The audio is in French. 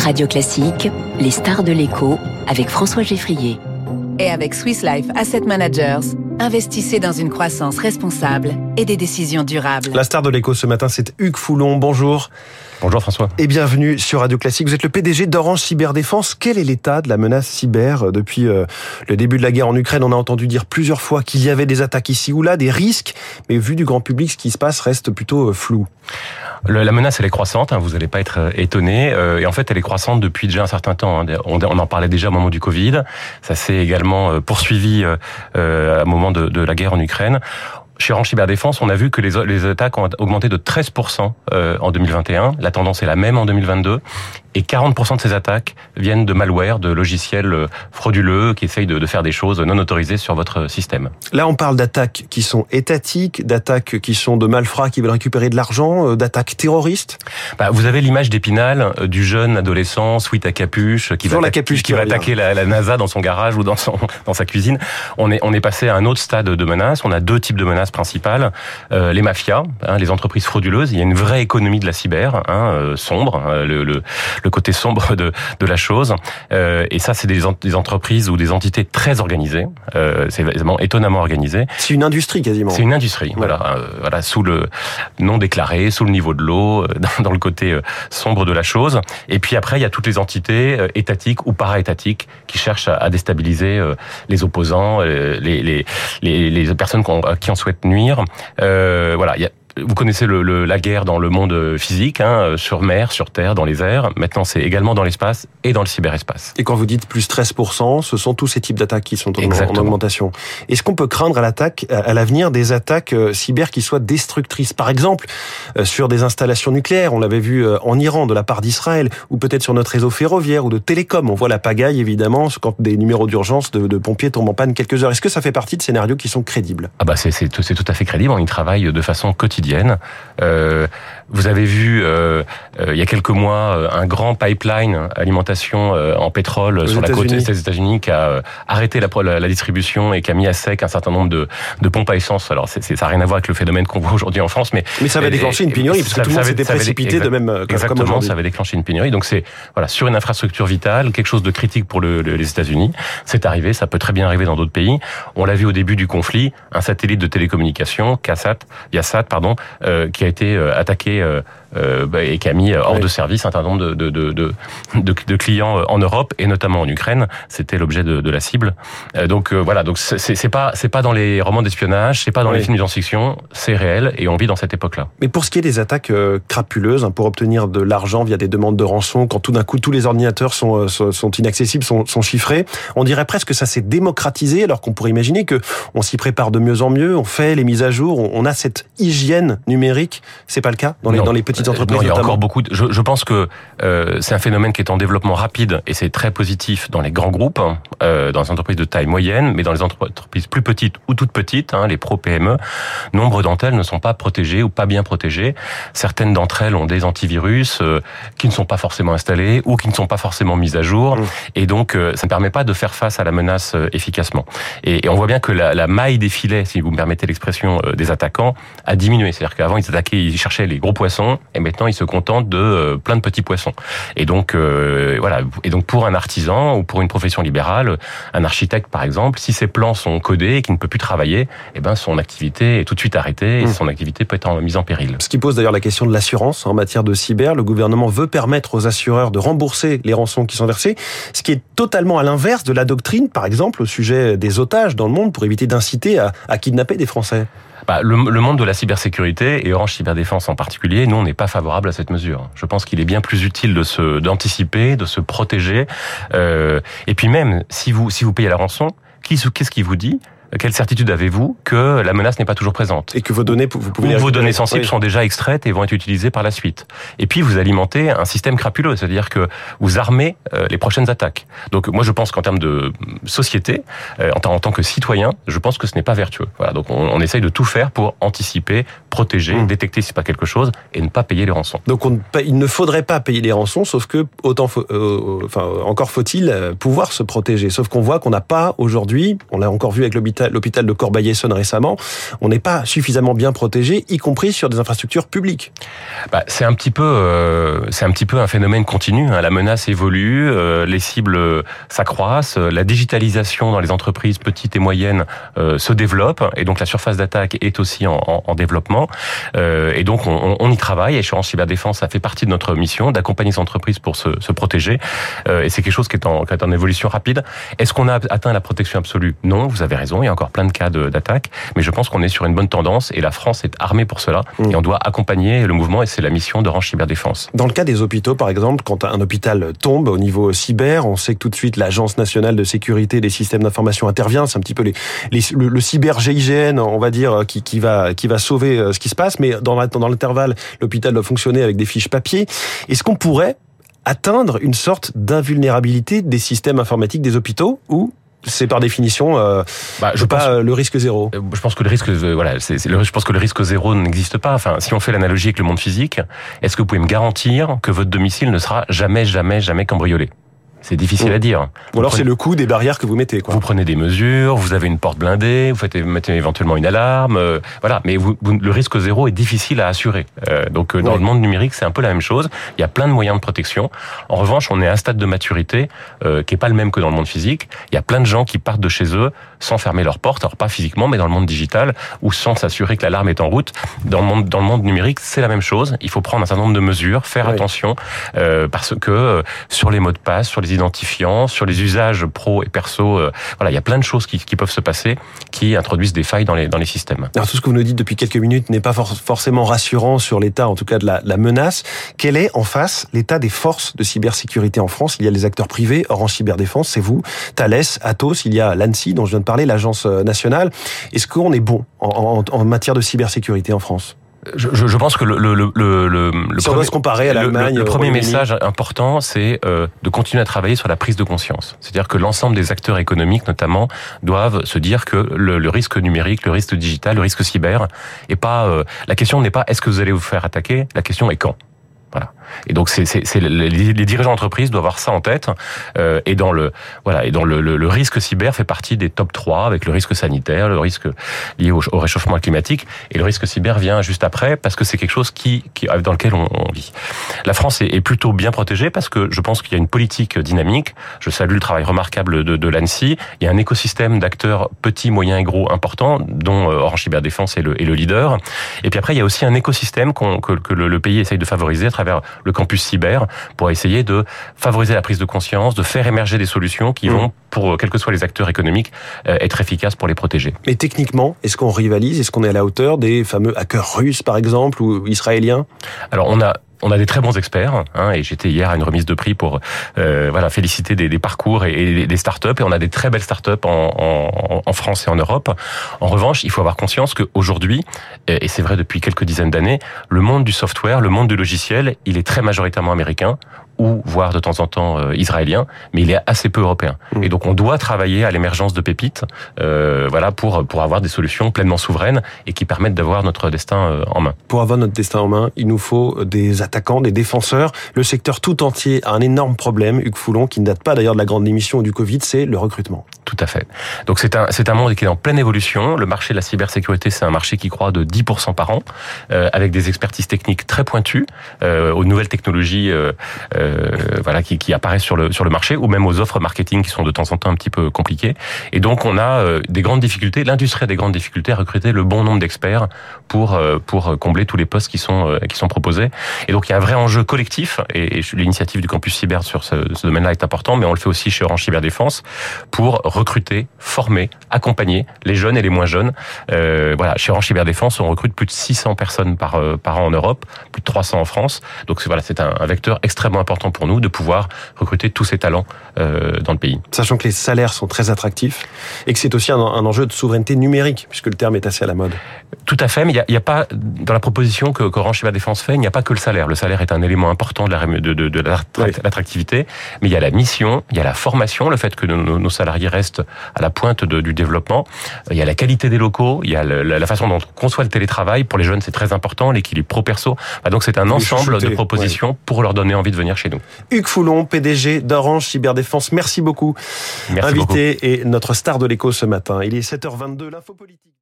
Radio Classique, les stars de l'écho avec François Geffrier. Et avec Swiss Life Asset Managers, investissez dans une croissance responsable et des décisions durables. La star de l'écho ce matin, c'est Hugues Foulon. Bonjour. Bonjour François. Et bienvenue sur Radio Classique. Vous êtes le PDG d'Orange Cyberdéfense. Quel est l'état de la menace cyber depuis euh, le début de la guerre en Ukraine? On a entendu dire plusieurs fois qu'il y avait des attaques ici ou là, des risques, mais vu du grand public, ce qui se passe reste plutôt euh, flou. La menace, elle est croissante, hein, vous n'allez pas être euh, étonné. et en fait, elle est croissante depuis déjà un certain temps. Hein. On, en parlait déjà au moment du Covid. Ça s'est également poursuivi euh, au moment de, de la guerre en Ukraine. Chez Orange Cyberdéfense, on a vu que les, les attaques ont augmenté de 13% en 2021. La tendance est la même en 2022 et 40% de ces attaques viennent de malware, de logiciels euh, frauduleux qui essayent de, de, faire des choses non autorisées sur votre système. Là, on parle d'attaques qui sont étatiques, d'attaques qui sont de malfrats qui veulent récupérer de l'argent, euh, d'attaques terroristes. Bah, vous avez l'image d'épinal euh, du jeune adolescent sweat à capuche qui va, la capuche qui, va attaquer la, la, NASA dans son garage ou dans, son, dans sa cuisine. On est, on est passé à un autre stade de menaces. On a deux types de menaces principales. Euh, les mafias, hein, les entreprises frauduleuses. Il y a une vraie écononomie de la cyber, hein, sombre. le, le le côté sombre de, de la chose. Euh, et ça, c'est des, des, entreprises ou des entités très organisées. Euh, c'est vraiment étonnamment organisé. C'est une industrie quasiment. C'est une industrie. Voilà, euh, voilà, sous le non déclaré, sous le niveau de l'eau, euh, dans, dans, le côté euh, sombre de la chose. Et puis après, il y a toutes les entités étatiques ou para-étatiques qui cherchent à, à déstabiliser les opposants, les, les, les, les personnes qui en souhaitent nuire. voilà, il y a vous connaissez le, le, la guerre dans le monde physique, hein, euh, sur mer, sur terre, dans les airs. Maintenant, c'est également dans l'espace et dans le cyberespace. Et quand vous dites plus 13%, ce sont tous ces types d'attaques qui sont en, en augmentation. Est-ce qu'on peut craindre à l'attaque, à l'avenir, des attaques euh, cyber qui soient destructrices? Par exemple, euh, sur des installations nucléaires, on l'avait vu en Iran de la part d'Israël, ou peut-être sur notre réseau ferroviaire ou de télécom. On voit la pagaille, évidemment, quand des numéros d'urgence de, de, pompiers tombent en panne quelques heures. Est-ce que ça fait partie de scénarios qui sont crédibles? Ah bah c'est tout, tout à fait crédible. On y travaille de façon quotidienne euh, vous avez vu euh, euh, il y a quelques mois un grand pipeline alimentation en pétrole sur la côte des États-Unis qui a arrêté la, la, la, distribution et qui a mis à sec un certain nombre de, de pompes à essence. Alors c'est, ça n'a rien à voir avec le phénomène qu'on voit aujourd'hui en France, mais mais ça va déclencher une pénurie parce que tout le monde s'était précipité exact, de même exactement. Comme ça va déclencher une pénurie. Donc c'est voilà sur une infrastructure vitale, quelque chose de critique pour le, le, les États-Unis. C'est arrivé, ça peut très bien arriver dans d'autres pays. On l'a vu au début du conflit, un satellite de télécommunication, Kassat, Viasat, pardon, euh, qui a été attaqué euh, euh, bah, et qui a mis hors oui. de service un certain nombre de, de, de, clients euh, en Europe et notamment en Ukraine. C'était l'objet de, la cible. Euh, donc euh, voilà, donc c'est pas c'est pas dans les romans d'espionnage, c'est pas dans oui. les films de science-fiction, c'est réel et on vit dans cette époque-là. Mais pour ce qui est des attaques crapuleuses, hein, pour obtenir de l'argent via des demandes de rançon, quand tout d'un coup tous les ordinateurs sont, sont inaccessibles, sont, sont chiffrés, on dirait presque que ça s'est démocratisé, alors qu'on pourrait imaginer que on s'y prépare de mieux en mieux, on fait les mises à jour, on, on a cette hygiène numérique. C'est pas le cas dans les, dans les petites entreprises. Non, il y a notamment. encore beaucoup. De, je, je, pense que euh, c'est un phénomène qui est en développement rapide et c'est très positif dans les grands groupes, hein, euh, dans les entreprises de taille moyenne, mais dans les entreprises plus petites ou toutes petites, hein, les pro PME, nombre d'entre elles ne sont pas protégées ou pas bien protégées. Certaines d'entre elles ont des antivirus euh, qui ne sont pas forcément installés ou qui ne sont pas forcément mises à jour, mmh. et donc euh, ça ne permet pas de faire face à la menace euh, efficacement. Et, et, on voit bien que la, la, maille des filets, si vous me permettez l'expression, euh, des attaquants a diminué. C'est-à-dire qu'avant ils attaquaient, ils cherchaient les gros poissons, et maintenant ils se contentent de euh, plein de petits poissons. Et donc euh, voilà. Et donc pour un artisan ou pour une profession libérale, un architecte par exemple, si ses plans sont codés et qu'il ne peut plus travailler, eh ben son activité est tout de suite arrêtée et mmh. son activité peut être mise en péril. Ce qui pose d'ailleurs la question de l'assurance en matière de cyber. Le gouvernement veut permettre aux assureurs de rembourser les rançons qui sont versées, ce qui est totalement à l'inverse de la doctrine, par exemple, au sujet des otages dans le monde pour éviter d'inciter à, à kidnapper des Français. Le, le, monde de la cybersécurité et Orange Cyberdéfense en particulier, nous on n'est pas favorable à cette mesure. Je pense qu'il est bien plus utile de se d'anticiper, de se protéger. Euh, et puis même si vous si vous payez la rançon, qu'est-ce qui vous dit? Quelle certitude avez-vous que la menace n'est pas toujours présente Et que vos données, vous pouvez vos données sensibles oui. sont déjà extraites et vont être utilisées par la suite. Et puis vous alimentez un système crapuleux, c'est-à-dire que vous armez euh, les prochaines attaques. Donc moi je pense qu'en termes de société, euh, en, tant que citoyen, je pense que ce n'est pas vertueux. Voilà, donc on, on, essaye de tout faire pour anticiper, protéger, mmh. détecter si c'est pas quelque chose et ne pas payer les rançons. Donc on, il ne faudrait pas payer les rançons, sauf que autant, euh, enfin encore faut-il pouvoir se protéger. Sauf qu'on voit qu'on n'a pas aujourd'hui, on l'a encore vu avec l'hôpital l'hôpital de Corbeil-Essonne récemment, on n'est pas suffisamment bien protégé, y compris sur des infrastructures publiques. Bah, c'est un petit peu, euh, c'est un petit peu un phénomène continu. Hein. La menace évolue, euh, les cibles s'accroissent, la digitalisation dans les entreprises petites et moyennes euh, se développe, et donc la surface d'attaque est aussi en, en, développement. et donc on, y travaille. Assurance Cyberdéfense, ça fait partie de notre mission d'accompagner ces entreprises pour se, protéger. et c'est quelque chose qui est, en, évolution rapide. Est-ce qu'on a atteint la protection absolue? Non, vous avez raison. A encore plein de cas d'attaque, mais je pense qu'on est sur une bonne tendance et la France est armée pour cela. Mmh. Et on doit accompagner le mouvement et c'est la mission d'Orange Cyberdéfense. Dans le cas des hôpitaux, par exemple, quand un hôpital tombe au niveau cyber, on sait que tout de suite l'Agence nationale de sécurité des systèmes d'information intervient. C'est un petit peu les, le, le, cyber GIGN, on va dire, qui, qui, va qui va sauver euh, ce qui se passe. Mais dans l'intervalle, l'hôpital doit fonctionner avec des fiches papier. Est-ce qu'on pourrait atteindre une sorte d'invulnérabilité des systèmes informatiques des hôpitaux ou c'est par définition euh, bah, je pas euh, le risque zéro. Euh, je pense que le risque voilà, c'est, le, je pense que le risque zéro n'existe pas. Enfin, si on fait l'analogie avec le monde physique, est-ce que vous pouvez me garantir que votre domicile ne sera jamais jamais jamais cambriolé? C'est difficile à dire. Ou alors c'est le coût des barrières que vous mettez. Quoi. Vous prenez des mesures, vous avez une porte blindée, vous faites mettez éventuellement une alarme, euh, voilà. Mais vous, le risque zéro est difficile à assurer. Euh, donc euh, dans le monde numérique, c'est un peu la même chose. Il y a plein de moyens de protection. En revanche, on est à un stade de maturité qui est pas le même que dans le monde physique. Il y a plein de gens qui partent de chez eux sans fermer leur porte, alors pas physiquement, mais dans le monde digital, ou sans s'assurer que l'alarme est en route. Dans le monde, dans le monde numérique, c'est la même chose. Il faut prendre un certain nombre de mesures, faire attention, parce que sur les mots de passe, sur les identifiants, sur les usages pro et perso. Euh, voilà, il y a plein de choses qui, qui, peuvent se passer qui introduisent des failles dans les, dans les systèmes. Alors tout ce que vous nous dites depuis quelques minutes n'est pas forcément rassurant sur l'état, en tout cas de la, la, menace. Quel est en face l'état des forces de cybersécurité en France? Il y a les acteurs privés, Orange Cyberdéfense, c'est vous, Thales, Atos, il y a l'ANSI dont je viens de parler, l'agence euh, nationale. Est-ce qu'on est bon en, en, en matière de cybersécurité en France? Je, je, pense que le, le, le, le, si premier, se comparer à l'Allemagne, le, premier message important, c'est euh, de continuer à travailler sur la prise de conscience. C'est-à-dire que l'ensemble des acteurs économiques, notamment, doivent se dire que le, risque numérique, le risque digital, le risque cyber, est pas euh, la question n'est pas est-ce que vous allez vous faire attaquer, la question est quand? Voilà. Et donc c'est, c'est, c'est les, dirigeants d'entreprise doivent avoir ça en tête. Euh, et dans le voilà et dans le, le, risque cyber fait partie des top 3 avec le risque sanitaire, le risque lié au, réchauffement climatique et le risque cyber vient juste après parce que c'est quelque chose qui, qui dans lequel on, vit. La France est, est, plutôt bien protégée parce que je pense qu'il y a une politique dynamique. Je salue le travail remarquable de, de l'ANSI. Il y a un écosystème d'acteurs petits, moyens et gros importants dont euh, Orange Cyberdéfense est le, est le leader. Et puis après il y a aussi un écosystème que, que le, le pays essaye de favoriser à travers le campus cyber pour essayer de favoriser la prise de conscience, de faire émerger des solutions qui mmh. vont, pour quels que soient les acteurs économiques, euh, être efficaces pour les protéger. Mais techniquement, est-ce qu'on rivalise? Est-ce qu'on est à la hauteur des fameux hackers russes, par exemple, ou israéliens? Alors, on a on a des très bons experts, hein, et j'étais hier à une remise de prix pour euh, voilà féliciter des, parcours et, des startups, et on a des très belles startups en, en France et en Europe. En revanche, il faut avoir conscience qu'aujourd'hui, et c'est vrai depuis quelques dizaines d'années, le monde du software, le monde du logiciel, il est très majoritairement américain ou voire de temps en temps euh, israélien, mais il est assez peu européen. Mmh. Et donc on doit travailler à l'émergence de pépites, euh, voilà, pour pour avoir des solutions pleinement souveraines et qui permettent d'avoir notre destin euh, en main. Pour avoir notre destin en main, il nous faut des attaquants, des défenseurs. Le secteur tout entier a un énorme problème, Hugues Foulon, qui ne date pas d'ailleurs de la grande émission du Covid, c'est le recrutement. Tout à fait. Donc c'est un c'est un monde qui est en pleine évolution. Le marché de la cybersécurité, c'est un marché qui croît de 10% par an, euh, avec des expertises techniques très pointues, euh, aux nouvelles technologies. Euh, euh, voilà, qui, qui, apparaissent sur le sur le marché, ou même aux offres marketing qui sont de temps en temps un petit peu compliquées. Et donc on a euh, des grandes difficultés. L'industrie a des grandes difficultés à recruter le bon nombre d'experts pour euh, pour combler tous les postes qui sont qui sont proposés. Et donc il y a un vrai enjeu collectif. Et, l'initiative du campus cyber sur ce, ce domaine-là est important, mais on le fait aussi chez Orange Cyberdéfense pour recruter, former, accompagner les jeunes et les moins jeunes. Euh, voilà, chez Orange Cyberdéfense, on recrute plus de 600 personnes par par an en Europe, plus de 300 en France. Donc voilà, c'est un, un vecteur extrêmement important pour nous de pouvoir recruter tous ces talents euh, dans le pays. Sachant que les salaires sont très attractifs et que c'est aussi un, enjeu de souveraineté numérique, puisque le terme est assez à la mode. Tout à fait, mais il n'y a, pas, dans la proposition que Orange Cyber Défense fait, il n'y a pas que le salaire. Le salaire est un élément important de l'attractivité, de, de, mais il y a la mission, il y a la formation, le fait que nos, salariés restent à la pointe du développement, il y a la qualité des locaux, il y a la, façon dont on conçoit le télétravail. Pour les jeunes, c'est très important, l'équilibre pro-perso. Donc c'est un ensemble de propositions pour leur donner envie de venir chez nous. Hugues Foulon, PDG d'Orange Cyberdéfense, merci beaucoup. Merci Invité et notre star de l'écho ce matin. Il est 7h22, l'info politique.